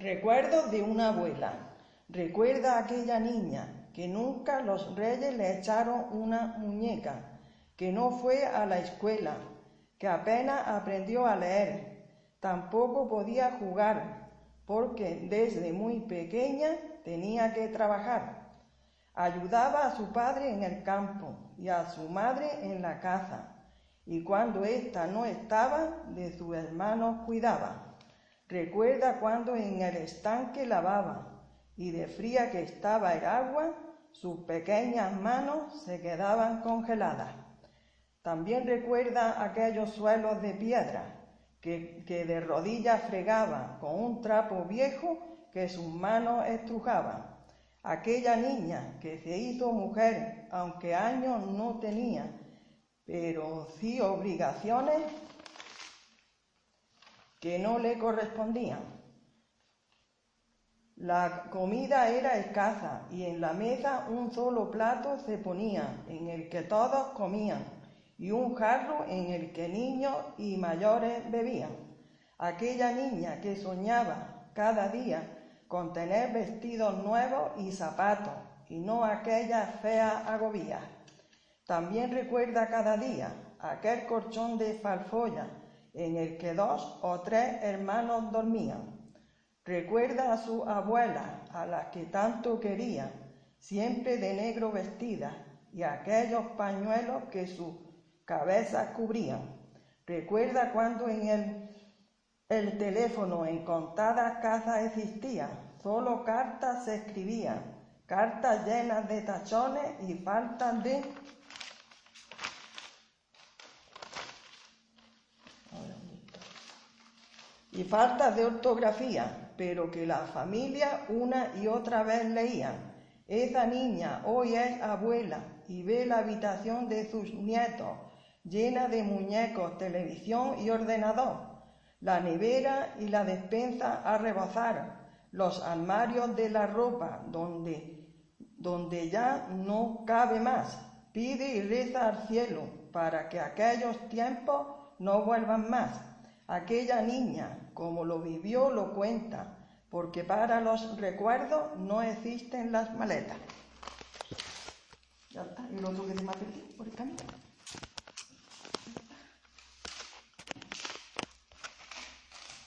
Recuerdos de una abuela. Recuerda aquella niña que nunca los reyes le echaron una muñeca, que no fue a la escuela, que apenas aprendió a leer, tampoco podía jugar, porque desde muy pequeña tenía que trabajar. Ayudaba a su padre en el campo y a su madre en la caza, y cuando ésta no estaba, de sus hermanos cuidaba. Recuerda cuando en el estanque lavaba y de fría que estaba el agua, sus pequeñas manos se quedaban congeladas. También recuerda aquellos suelos de piedra que, que de rodillas fregaba con un trapo viejo que sus manos estrujaban. Aquella niña que se hizo mujer, aunque años no tenía, pero sí obligaciones que no le correspondían. La comida era escasa y en la mesa un solo plato se ponía en el que todos comían y un jarro en el que niños y mayores bebían. Aquella niña que soñaba cada día con tener vestidos nuevos y zapatos y no aquellas feas agobias. También recuerda cada día aquel colchón de falfolla en el que dos o tres hermanos dormían. Recuerda a su abuela, a la que tanto quería, siempre de negro vestida, y aquellos pañuelos que su cabeza cubrían. Recuerda cuando en el, el teléfono en contadas casas existía, solo cartas se escribían, cartas llenas de tachones y faltas de y faltas de ortografía, pero que la familia una y otra vez leían. Esa niña hoy es abuela y ve la habitación de sus nietos llena de muñecos, televisión y ordenador, la nevera y la despensa a rebosar, los armarios de la ropa donde, donde ya no cabe más. Pide y reza al cielo para que aquellos tiempos no vuelvan más. Aquella niña, como lo vivió, lo cuenta, porque para los recuerdos no existen las maletas. Ya está, y lo otro que por el camino.